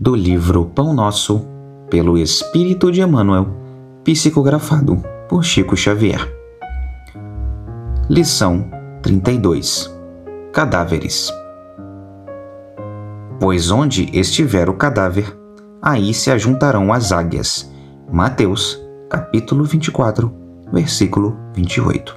do livro Pão Nosso, pelo Espírito de Emmanuel, psicografado por Chico Xavier. Lição 32 Cadáveres Pois onde estiver o cadáver, aí se ajuntarão as águias. Mateus, capítulo 24, versículo 28.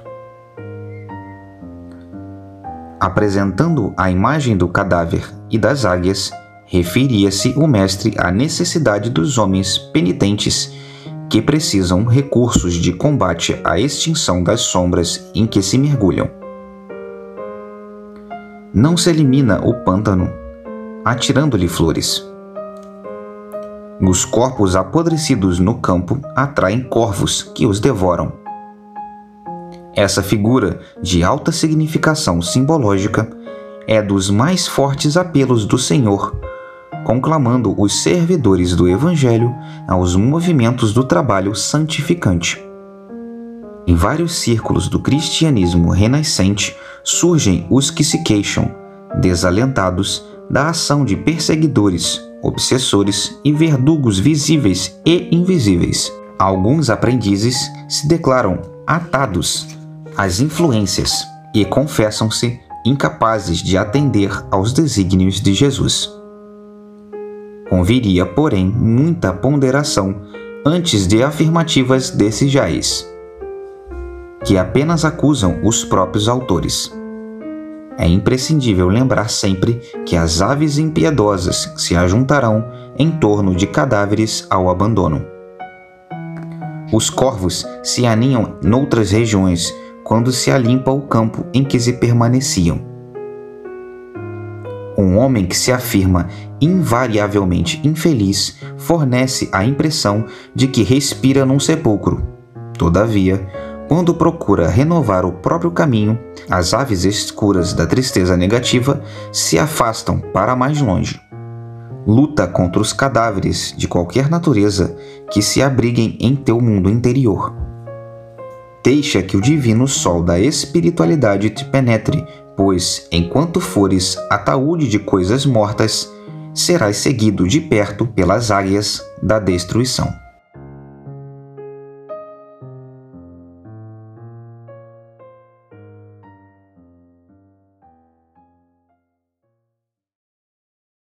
Apresentando a imagem do cadáver e das águias, referia-se o mestre à necessidade dos homens penitentes que precisam recursos de combate à extinção das sombras em que se mergulham. Não se elimina o pântano atirando-lhe flores. Os corpos apodrecidos no campo atraem corvos que os devoram. Essa figura, de alta significação simbológica, é dos mais fortes apelos do Senhor conclamando os servidores do Evangelho aos movimentos do trabalho santificante. Em vários círculos do cristianismo renascente surgem os que se queixam, desalentados, da ação de perseguidores, obsessores e verdugos visíveis e invisíveis. Alguns aprendizes se declaram atados às influências e confessam-se incapazes de atender aos desígnios de Jesus. Conviria, porém, muita ponderação antes de afirmativas desses jais, que apenas acusam os próprios autores. É imprescindível lembrar sempre que as aves impiedosas se ajuntarão em torno de cadáveres ao abandono. Os corvos se aninham noutras regiões quando se alimpa o campo em que se permaneciam. Um homem que se afirma invariavelmente infeliz fornece a impressão de que respira num sepulcro. Todavia, quando procura renovar o próprio caminho, as aves escuras da tristeza negativa se afastam para mais longe. Luta contra os cadáveres de qualquer natureza que se abriguem em teu mundo interior. Deixa que o divino sol da espiritualidade te penetre pois, enquanto fores ataúde de coisas mortas, serás seguido de perto pelas águias da destruição.